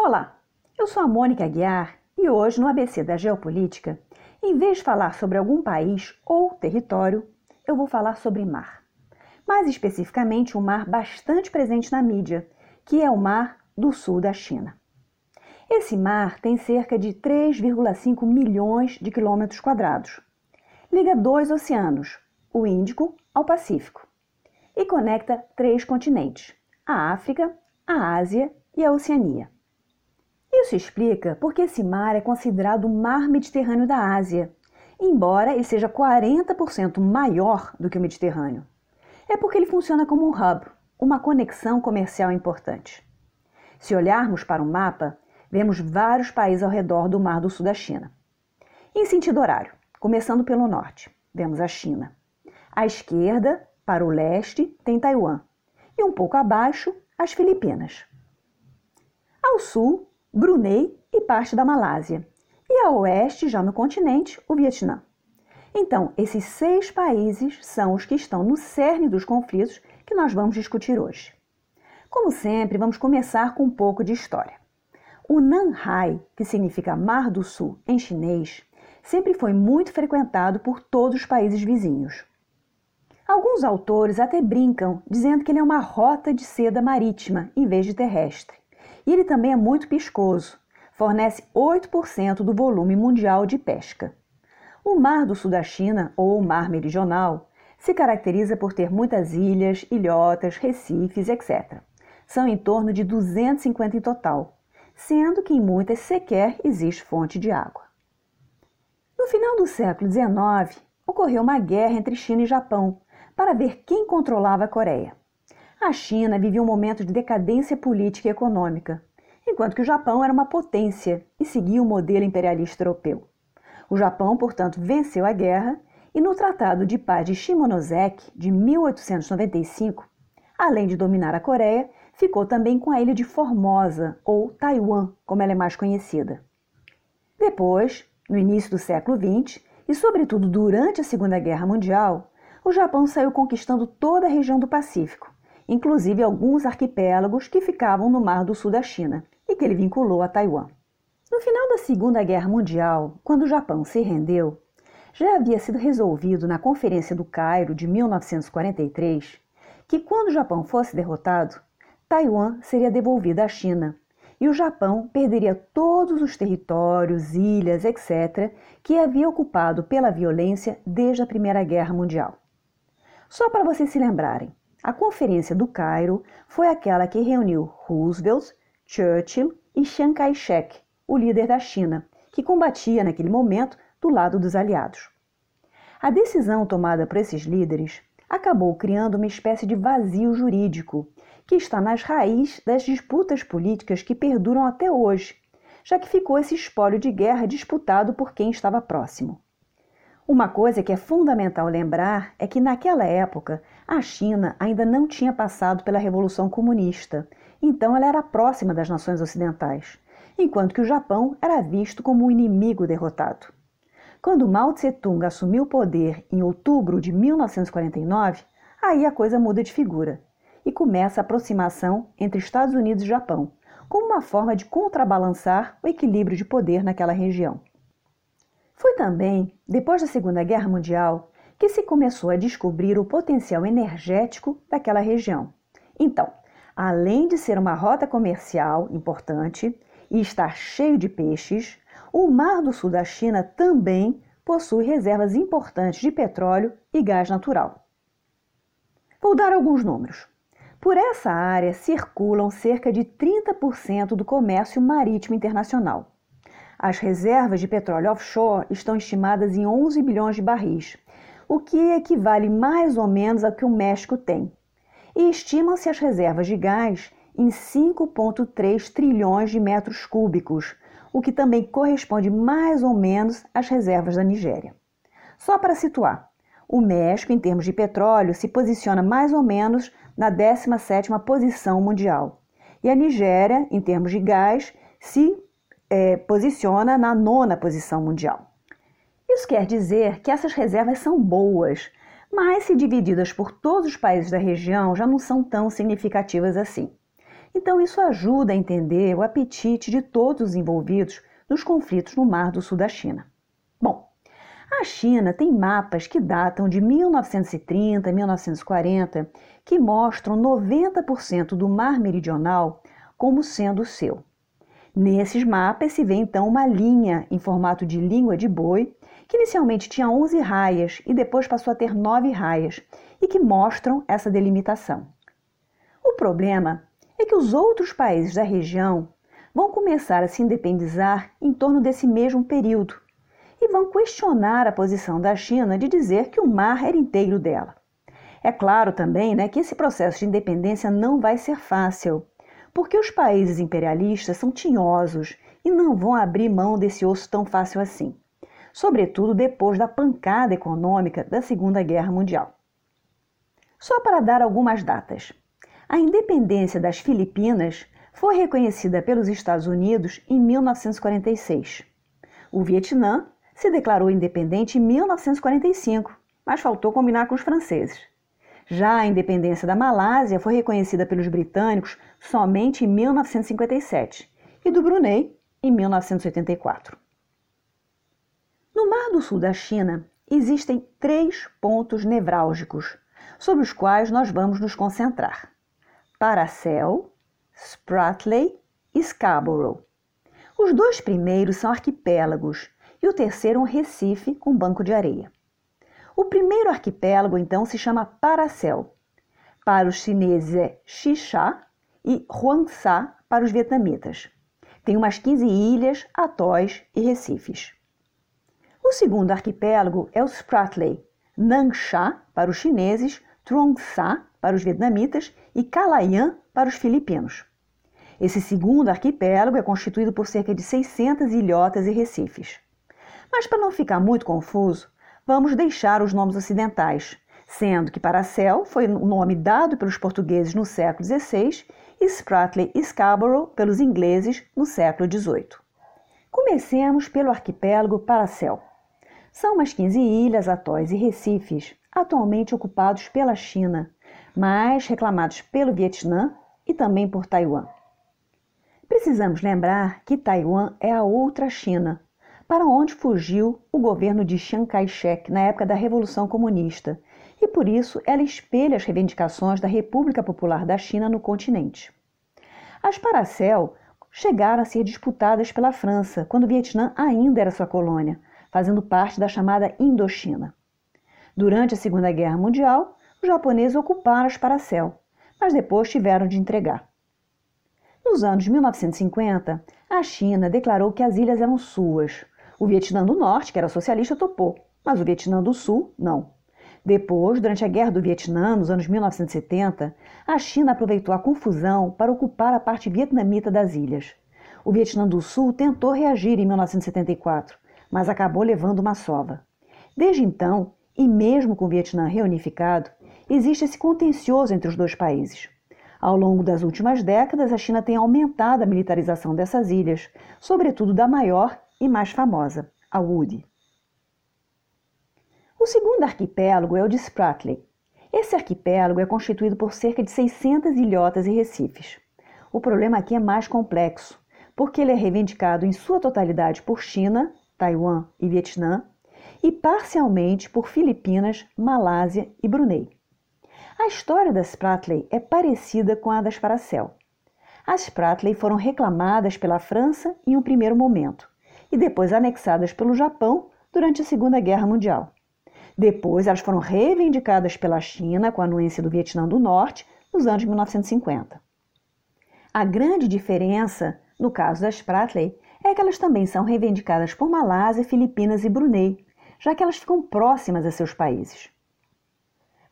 Olá, eu sou a Mônica Aguiar e hoje no ABC da Geopolítica, em vez de falar sobre algum país ou território, eu vou falar sobre mar. Mais especificamente, um mar bastante presente na mídia, que é o Mar do Sul da China. Esse mar tem cerca de 3,5 milhões de quilômetros quadrados. Liga dois oceanos, o Índico ao Pacífico, e conecta três continentes: a África, a Ásia e a Oceania. Isso explica porque esse mar é considerado o mar Mediterrâneo da Ásia, embora ele seja 40% maior do que o Mediterrâneo. É porque ele funciona como um hub, uma conexão comercial importante. Se olharmos para o um mapa, vemos vários países ao redor do Mar do Sul da China. Em sentido horário, começando pelo norte, vemos a China. À esquerda, para o leste, tem Taiwan. E um pouco abaixo, as Filipinas. Ao sul, Brunei e parte da Malásia, e a oeste, já no continente, o Vietnã. Então, esses seis países são os que estão no cerne dos conflitos que nós vamos discutir hoje. Como sempre, vamos começar com um pouco de história. O Nanhai, que significa Mar do Sul em chinês, sempre foi muito frequentado por todos os países vizinhos. Alguns autores até brincam dizendo que ele é uma rota de seda marítima em vez de terrestre. E ele também é muito piscoso, fornece 8% do volume mundial de pesca. O Mar do Sul da China, ou Mar Meridional, se caracteriza por ter muitas ilhas, ilhotas, recifes, etc. São em torno de 250 em total, sendo que em muitas sequer existe fonte de água. No final do século XIX, ocorreu uma guerra entre China e Japão para ver quem controlava a Coreia. A China vivia um momento de decadência política e econômica, enquanto que o Japão era uma potência e seguia o modelo imperialista europeu. O Japão, portanto, venceu a guerra e no Tratado de Paz de Shimonoseki de 1895, além de dominar a Coreia, ficou também com a ilha de Formosa, ou Taiwan, como ela é mais conhecida. Depois, no início do século XX, e sobretudo durante a Segunda Guerra Mundial, o Japão saiu conquistando toda a região do Pacífico, inclusive alguns arquipélagos que ficavam no Mar do Sul da China e que ele vinculou a Taiwan. No final da Segunda Guerra Mundial, quando o Japão se rendeu, já havia sido resolvido na Conferência do Cairo de 1943 que, quando o Japão fosse derrotado, Taiwan seria devolvida à China e o Japão perderia todos os territórios, ilhas, etc., que havia ocupado pela violência desde a Primeira Guerra Mundial. Só para vocês se lembrarem, a Conferência do Cairo foi aquela que reuniu Roosevelt, Churchill e Chiang Kai-shek, o líder da China, que combatia naquele momento do lado dos aliados. A decisão tomada por esses líderes acabou criando uma espécie de vazio jurídico que está nas raízes das disputas políticas que perduram até hoje, já que ficou esse espólio de guerra disputado por quem estava próximo. Uma coisa que é fundamental lembrar é que naquela época a China ainda não tinha passado pela Revolução Comunista, então ela era próxima das nações ocidentais, enquanto que o Japão era visto como um inimigo derrotado. Quando Mao Tse-tung assumiu o poder em outubro de 1949, aí a coisa muda de figura e começa a aproximação entre Estados Unidos e Japão, como uma forma de contrabalançar o equilíbrio de poder naquela região. Foi também, depois da Segunda Guerra Mundial, que se começou a descobrir o potencial energético daquela região. Então, além de ser uma rota comercial importante e estar cheio de peixes, o Mar do Sul da China também possui reservas importantes de petróleo e gás natural. Vou dar alguns números. Por essa área circulam cerca de 30% do comércio marítimo internacional. As reservas de petróleo offshore estão estimadas em 11 bilhões de barris, o que equivale mais ou menos ao que o México tem. E estimam-se as reservas de gás em 5,3 trilhões de metros cúbicos, o que também corresponde mais ou menos às reservas da Nigéria. Só para situar, o México, em termos de petróleo, se posiciona mais ou menos na 17ª posição mundial. E a Nigéria, em termos de gás, se é, posiciona na nona posição mundial. Isso quer dizer que essas reservas são boas, mas se divididas por todos os países da região já não são tão significativas assim. Então, isso ajuda a entender o apetite de todos os envolvidos nos conflitos no Mar do Sul da China. Bom, a China tem mapas que datam de 1930 1940 que mostram 90% do Mar Meridional como sendo seu. Nesses mapas se vê então uma linha em formato de língua de boi, que inicialmente tinha 11 raias e depois passou a ter 9 raias, e que mostram essa delimitação. O problema é que os outros países da região vão começar a se independizar em torno desse mesmo período e vão questionar a posição da China de dizer que o mar era inteiro dela. É claro também né, que esse processo de independência não vai ser fácil, porque os países imperialistas são tinhosos e não vão abrir mão desse osso tão fácil assim, sobretudo depois da pancada econômica da Segunda Guerra Mundial. Só para dar algumas datas. A independência das Filipinas foi reconhecida pelos Estados Unidos em 1946. O Vietnã se declarou independente em 1945, mas faltou combinar com os franceses. Já a independência da Malásia foi reconhecida pelos britânicos somente em 1957 e do Brunei em 1984. No Mar do Sul da China existem três pontos nevrálgicos sobre os quais nós vamos nos concentrar: Paracel, Spratly e Scarborough. Os dois primeiros são arquipélagos e o terceiro um recife com banco de areia. O primeiro arquipélago, então, se chama Paracel. Para os chineses é Xixá e Huangsá para os vietnamitas. Tem umas 15 ilhas, atóis e recifes. O segundo arquipélago é o Spratly, Nangsha para os chineses, Truong Sa para os vietnamitas e Calayan para os filipinos. Esse segundo arquipélago é constituído por cerca de 600 ilhotas e recifes. Mas para não ficar muito confuso, vamos deixar os nomes ocidentais, sendo que Paracel foi o nome dado pelos portugueses no século XVI e Spratly e Scarborough pelos ingleses no século XVIII. Comecemos pelo arquipélago Paracel. São umas 15 ilhas, atóis e recifes, atualmente ocupados pela China, mas reclamados pelo Vietnã e também por Taiwan. Precisamos lembrar que Taiwan é a outra China, para onde fugiu o governo de Chiang Kai-shek na época da Revolução Comunista, e por isso ela espelha as reivindicações da República Popular da China no continente. As Paracel chegaram a ser disputadas pela França, quando o Vietnã ainda era sua colônia, fazendo parte da chamada Indochina. Durante a Segunda Guerra Mundial, os japoneses ocuparam as Paracel, mas depois tiveram de entregar. Nos anos 1950, a China declarou que as ilhas eram suas, o Vietnã do Norte, que era socialista, topou, mas o Vietnã do Sul, não. Depois, durante a Guerra do Vietnã, nos anos 1970, a China aproveitou a confusão para ocupar a parte vietnamita das ilhas. O Vietnã do Sul tentou reagir em 1974, mas acabou levando uma sova. Desde então, e mesmo com o Vietnã reunificado, existe esse contencioso entre os dois países. Ao longo das últimas décadas, a China tem aumentado a militarização dessas ilhas, sobretudo da maior e mais famosa, a Woody. O segundo arquipélago é o de Spratly. Esse arquipélago é constituído por cerca de 600 ilhotas e recifes. O problema aqui é mais complexo, porque ele é reivindicado em sua totalidade por China, Taiwan e Vietnã, e parcialmente por Filipinas, Malásia e Brunei. A história das Spratly é parecida com a das Paracel. As Spratly foram reclamadas pela França em um primeiro momento, e depois anexadas pelo Japão durante a Segunda Guerra Mundial. Depois, elas foram reivindicadas pela China com a anuência do Vietnã do Norte nos anos 1950. A grande diferença, no caso das Spratly, é que elas também são reivindicadas por Malásia, Filipinas e Brunei, já que elas ficam próximas a seus países.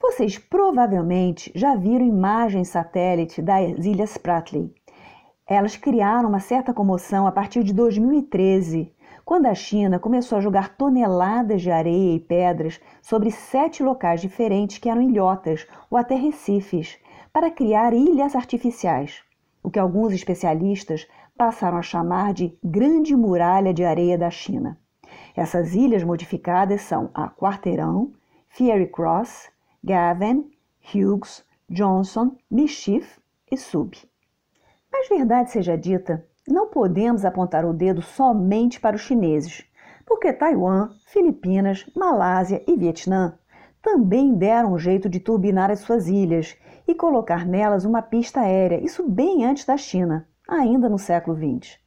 Vocês provavelmente já viram imagens satélite das Ilhas Spratly, elas criaram uma certa comoção a partir de 2013, quando a China começou a jogar toneladas de areia e pedras sobre sete locais diferentes que eram ilhotas ou até recifes, para criar ilhas artificiais, o que alguns especialistas passaram a chamar de Grande Muralha de Areia da China. Essas ilhas modificadas são a Quarteirão, Fiery Cross, Gavin, Hughes, Johnson, Mischief e Sub. Mas verdade seja dita, não podemos apontar o dedo somente para os chineses, porque Taiwan, Filipinas, Malásia e Vietnã também deram um jeito de turbinar as suas ilhas e colocar nelas uma pista aérea, isso bem antes da China, ainda no século XX.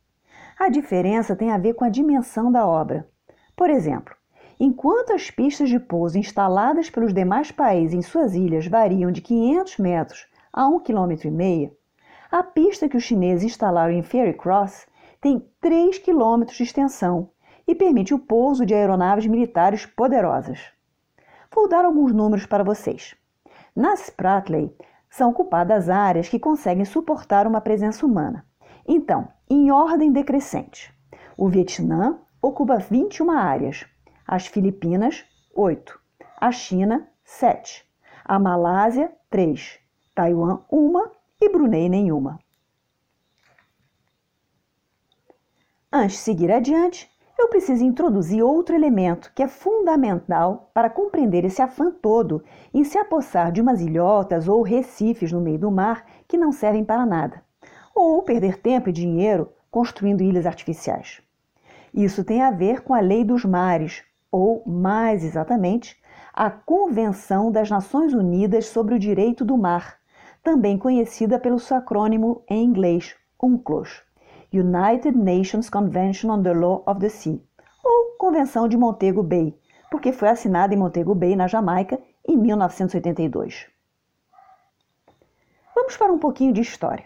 A diferença tem a ver com a dimensão da obra. Por exemplo, enquanto as pistas de pouso instaladas pelos demais países em suas ilhas variam de 500 metros a 1,5 km, a pista que os chineses instalaram em Fairy Cross tem 3 km de extensão e permite o pouso de aeronaves militares poderosas. Vou dar alguns números para vocês. Na Spratley são ocupadas áreas que conseguem suportar uma presença humana. Então, em ordem decrescente, o Vietnã ocupa 21 áreas, as Filipinas, 8, a China, 7, a Malásia, 3, Taiwan, 1 e Brunei, nenhuma. Antes de seguir adiante, eu preciso introduzir outro elemento que é fundamental para compreender esse afã todo em se apossar de umas ilhotas ou recifes no meio do mar que não servem para nada ou perder tempo e dinheiro construindo ilhas artificiais. Isso tem a ver com a Lei dos Mares, ou, mais exatamente, a Convenção das Nações Unidas sobre o Direito do Mar, também conhecida pelo seu acrônimo em inglês UNCLOS, United Nations Convention on the Law of the Sea, ou Convenção de Montego Bay, porque foi assinada em Montego Bay, na Jamaica, em 1982. Vamos para um pouquinho de história.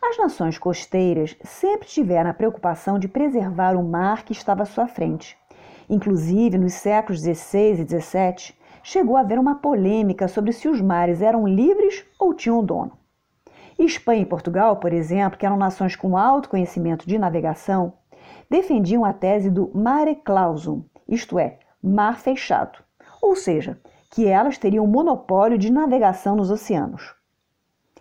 As nações costeiras sempre tiveram a preocupação de preservar o mar que estava à sua frente. Inclusive, nos séculos XVI e XVII, chegou a haver uma polêmica sobre se os mares eram livres ou tinham dono. Espanha e Portugal, por exemplo, que eram nações com alto conhecimento de navegação, defendiam a tese do mare clausum, isto é, mar fechado, ou seja, que elas teriam monopólio de navegação nos oceanos.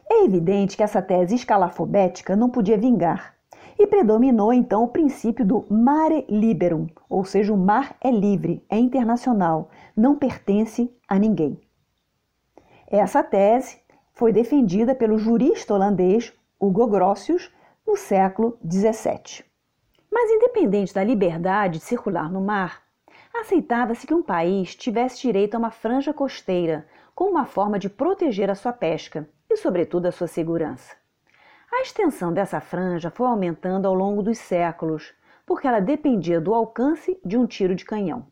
É evidente que essa tese escalafobética não podia vingar, e predominou então o princípio do mare liberum, ou seja, o mar é livre, é internacional, não pertence a ninguém. Essa tese foi defendida pelo jurista holandês Hugo Grotius no século XVII. Mas, independente da liberdade de circular no mar, aceitava-se que um país tivesse direito a uma franja costeira, como uma forma de proteger a sua pesca e, sobretudo, a sua segurança. A extensão dessa franja foi aumentando ao longo dos séculos, porque ela dependia do alcance de um tiro de canhão.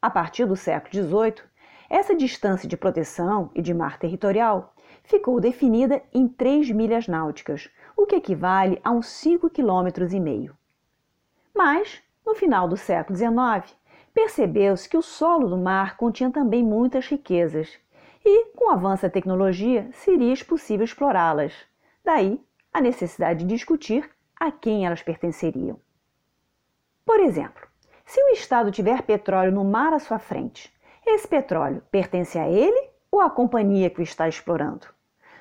A partir do século XVIII, essa distância de proteção e de mar territorial ficou definida em 3 milhas náuticas, o que equivale a uns 5,5 km. Mas, no final do século XIX, percebeu-se que o solo do mar continha também muitas riquezas e, com o avanço da tecnologia, seria possível explorá-las. Daí a necessidade de discutir a quem elas pertenceriam. Por exemplo, se o Estado tiver petróleo no mar à sua frente, esse petróleo pertence a ele ou à companhia que o está explorando?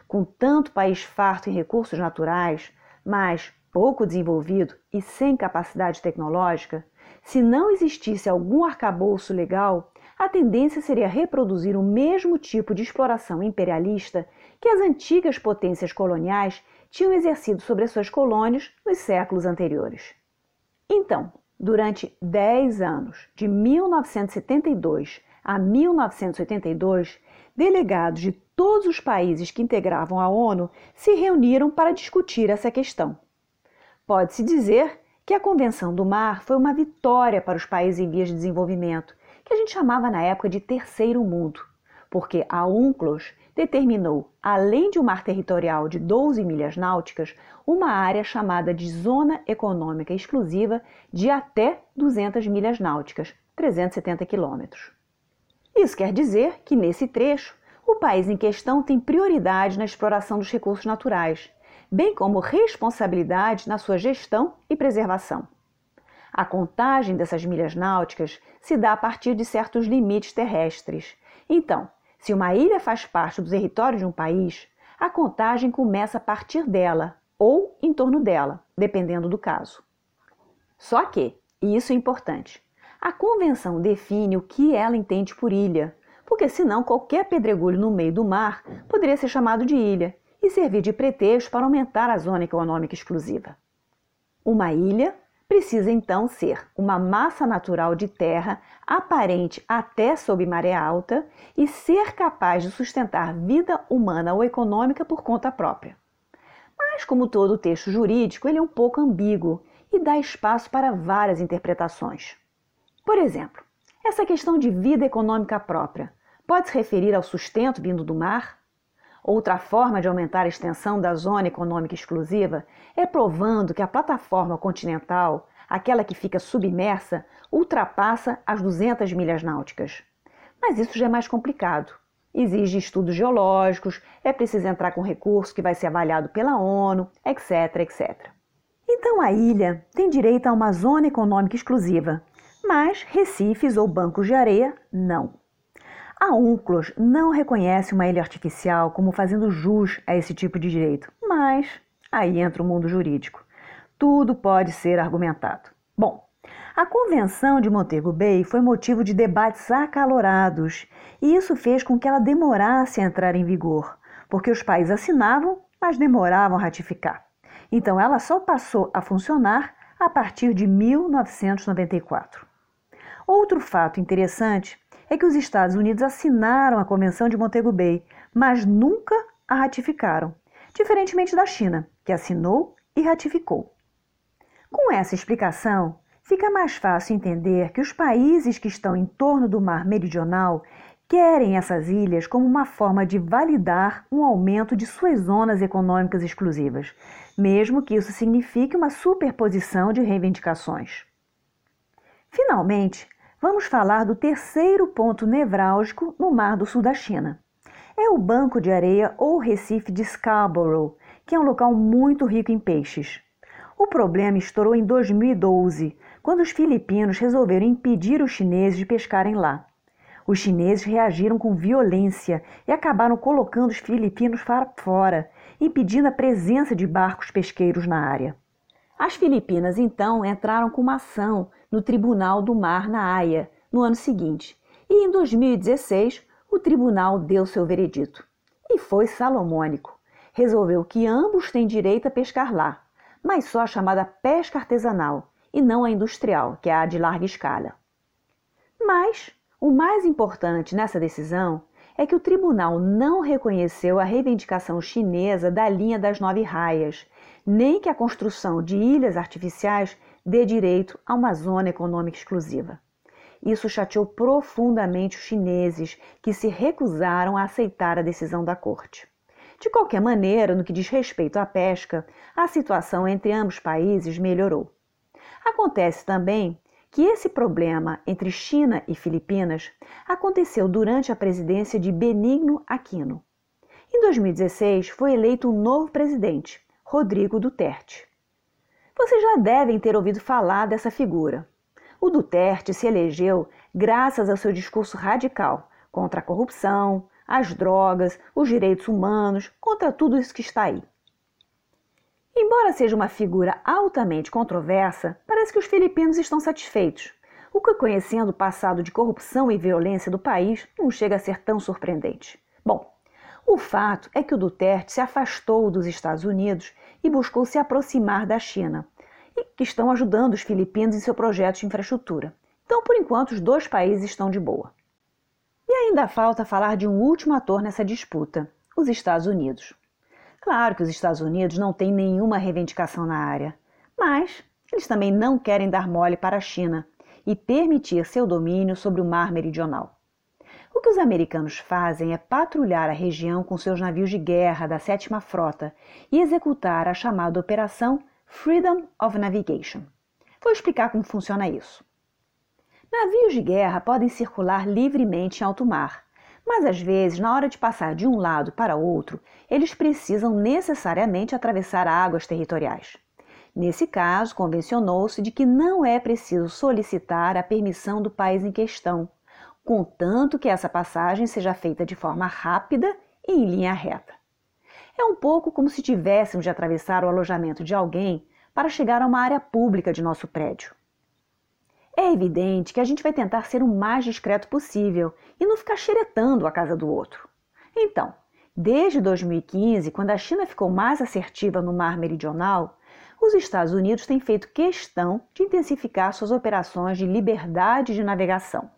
Com tanto país farto em recursos naturais, mas pouco desenvolvido e sem capacidade tecnológica, se não existisse algum arcabouço legal, a tendência seria reproduzir o mesmo tipo de exploração imperialista que as antigas potências coloniais tinham exercido sobre as suas colônias nos séculos anteriores. Então, durante 10 anos, de 1972 a 1982, delegados de todos os países que integravam a ONU se reuniram para discutir essa questão. Pode-se dizer que a Convenção do Mar foi uma vitória para os países em vias de desenvolvimento que a gente chamava na época de Terceiro Mundo, porque a UNCLOS determinou, além de um mar territorial de 12 milhas náuticas, uma área chamada de Zona Econômica Exclusiva de até 200 milhas náuticas, 370 quilômetros. Isso quer dizer que, nesse trecho, o país em questão tem prioridade na exploração dos recursos naturais, bem como responsabilidade na sua gestão e preservação. A contagem dessas milhas náuticas se dá a partir de certos limites terrestres. Então, se uma ilha faz parte do território de um país, a contagem começa a partir dela ou em torno dela, dependendo do caso. Só que, e isso é importante, a convenção define o que ela entende por ilha, porque senão qualquer pedregulho no meio do mar poderia ser chamado de ilha, e servir de pretexto para aumentar a zona econômica exclusiva. Uma ilha precisa então ser uma massa natural de terra aparente até sob maré alta e ser capaz de sustentar vida humana ou econômica por conta própria. Mas, como todo texto jurídico, ele é um pouco ambíguo e dá espaço para várias interpretações. Por exemplo, essa questão de vida econômica própria pode se referir ao sustento vindo do mar? Outra forma de aumentar a extensão da zona econômica exclusiva é provando que a plataforma continental, aquela que fica submersa, ultrapassa as 200 milhas náuticas. Mas isso já é mais complicado. Exige estudos geológicos, é preciso entrar com recurso que vai ser avaliado pela ONU, etc, etc. Então a ilha tem direito a uma zona econômica exclusiva, mas recifes ou bancos de areia não. A UNCLOS não reconhece uma ilha artificial como fazendo jus a esse tipo de direito, mas aí entra o mundo jurídico. Tudo pode ser argumentado. Bom, a Convenção de Montego Bay foi motivo de debates acalorados e isso fez com que ela demorasse a entrar em vigor, porque os países assinavam, mas demoravam a ratificar. Então ela só passou a funcionar a partir de 1994. Outro fato interessante é que os Estados Unidos assinaram a Convenção de Montego Bay, mas nunca a ratificaram, diferentemente da China, que assinou e ratificou. Com essa explicação, fica mais fácil entender que os países que estão em torno do Mar Meridional querem essas ilhas como uma forma de validar um aumento de suas zonas econômicas exclusivas, mesmo que isso signifique uma superposição de reivindicações. Finalmente, vamos falar do terceiro ponto nevrálgico no Mar do Sul da China. É o Banco de Areia ou Recife de Scarborough, que é um local muito rico em peixes. O problema estourou em 2012, quando os filipinos resolveram impedir os chineses de pescarem lá. Os chineses reagiram com violência e acabaram colocando os filipinos para fora, impedindo a presença de barcos pesqueiros na área. As Filipinas então entraram com uma ação no Tribunal do Mar na Haia no ano seguinte, e em 2016 o tribunal deu seu veredito. E foi salomônico. Resolveu que ambos têm direito a pescar lá, mas só a chamada pesca artesanal e não a industrial, que é a de larga escala. Mas o mais importante nessa decisão é que o tribunal não reconheceu a reivindicação chinesa da linha das nove raias, nem que a construção de ilhas artificiais dê direito a uma zona econômica exclusiva. Isso chateou profundamente os chineses, que se recusaram a aceitar a decisão da corte. De qualquer maneira, no que diz respeito à pesca, a situação entre ambos países melhorou. Acontece também que esse problema entre China e Filipinas aconteceu durante a presidência de Benigno Aquino. Em 2016, foi eleito um novo presidente, Rodrigo Duterte. Vocês já devem ter ouvido falar dessa figura. O Duterte se elegeu graças ao seu discurso radical contra a corrupção, as drogas, os direitos humanos, contra tudo isso que está aí. Embora seja uma figura altamente controversa, parece que os filipinos estão satisfeitos, o que, conhecendo o passado de corrupção e violência do país, não chega a ser tão surpreendente. Bom, o fato é que o Duterte se afastou dos Estados Unidos e buscou se aproximar da China, que estão ajudando os filipinos em seu projeto de infraestrutura. Então, por enquanto, os dois países estão de boa. E ainda falta falar de um último ator nessa disputa: os Estados Unidos. Claro que os Estados Unidos não têm nenhuma reivindicação na área, mas eles também não querem dar mole para a China e permitir seu domínio sobre o mar meridional. O que os americanos fazem é patrulhar a região com seus navios de guerra da Sétima Frota e executar a chamada Operação Freedom of Navigation. Vou explicar como funciona isso. Navios de guerra podem circular livremente em alto mar, mas às vezes, na hora de passar de um lado para outro, eles precisam necessariamente atravessar águas territoriais. Nesse caso, convencionou-se de que não é preciso solicitar a permissão do país em questão, contanto que essa passagem seja feita de forma rápida e em linha reta. É um pouco como se tivéssemos de atravessar o alojamento de alguém para chegar a uma área pública de nosso prédio. É evidente que a gente vai tentar ser o mais discreto possível e não ficar xeretando a casa do outro. Então, Desde 2015, quando a China ficou mais assertiva no Mar Meridional, os Estados Unidos têm feito questão de intensificar suas operações de liberdade de navegação.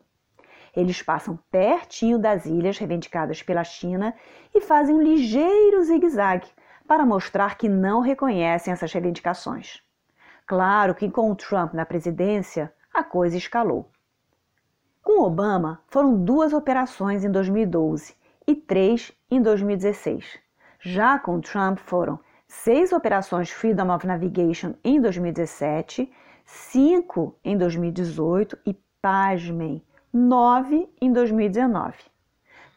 Eles passam pertinho das ilhas reivindicadas pela China e fazem um ligeiro zigue-zague para mostrar que não reconhecem essas reivindicações. Claro que com o Trump na presidência, a coisa escalou. Com Obama, foram duas operações em 2012 e três em 2016. Já com Trump foram seis operações Freedom of Navigation em 2017, cinco em 2018 e, pasmem, nove em 2019.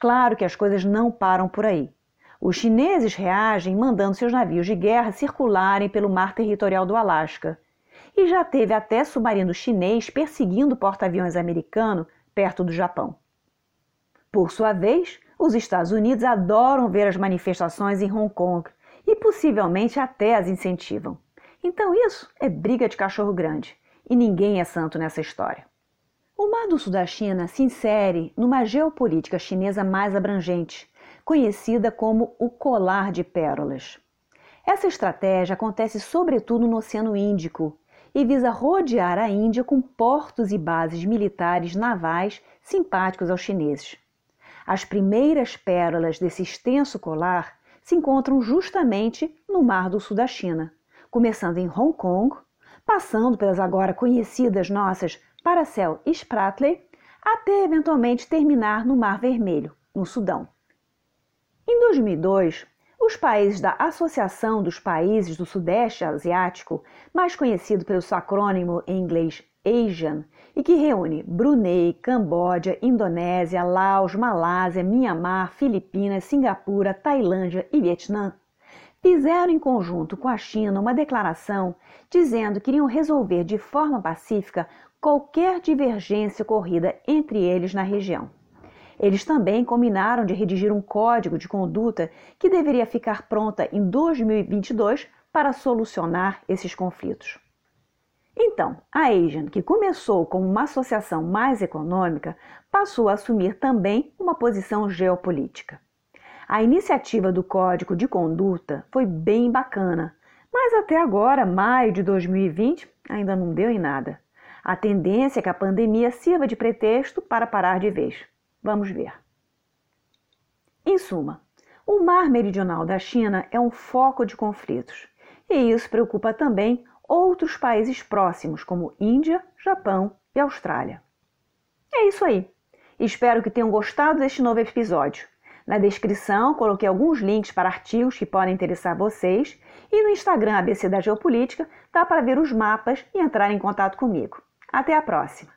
Claro que as coisas não param por aí. Os chineses reagem mandando seus navios de guerra circularem pelo mar territorial do Alasca. E já teve até submarino chinês perseguindo porta-aviões americano perto do Japão. Por sua vez, os Estados Unidos adoram ver as manifestações em Hong Kong e possivelmente até as incentivam. Então isso é briga de cachorro grande e ninguém é santo nessa história. O Mar do Sul da China se insere numa geopolítica chinesa mais abrangente, conhecida como o colar de pérolas. Essa estratégia acontece sobretudo no Oceano Índico e visa rodear a Índia com portos e bases militares navais simpáticos aos chineses. As primeiras pérolas desse extenso colar se encontram justamente no Mar do Sul da China, começando em Hong Kong, passando pelas agora conhecidas nossas Paracel e Spratly, até eventualmente terminar no Mar Vermelho, no Sudão. Em 2002, os países da Associação dos Países do Sudeste Asiático, mais conhecido pelo seu acrônimo em inglês ASEAN, e que reúne Brunei, Camboja, Indonésia, Laos, Malásia, Mianmar, Filipinas, Singapura, Tailândia e Vietnã, fizeram em conjunto com a China uma declaração dizendo que iriam resolver de forma pacífica qualquer divergência ocorrida entre eles na região. Eles também combinaram de redigir um código de conduta que deveria ficar pronta em 2022 para solucionar esses conflitos. Então, a Asian, que começou como uma associação mais econômica, passou a assumir também uma posição geopolítica. A iniciativa do Código de Conduta foi bem bacana, mas até agora, maio de 2020, ainda não deu em nada. A tendência é que a pandemia sirva de pretexto para parar de vez. Vamos ver. Em suma, o mar meridional da China é um foco de conflitos, e isso preocupa também outros países próximos, como Índia, Japão e Austrália. É isso aí. Espero que tenham gostado deste novo episódio. Na descrição coloquei alguns links para artigos que podem interessar vocês e no Instagram ABC da Geopolítica dá para ver os mapas e entrar em contato comigo. Até a próxima!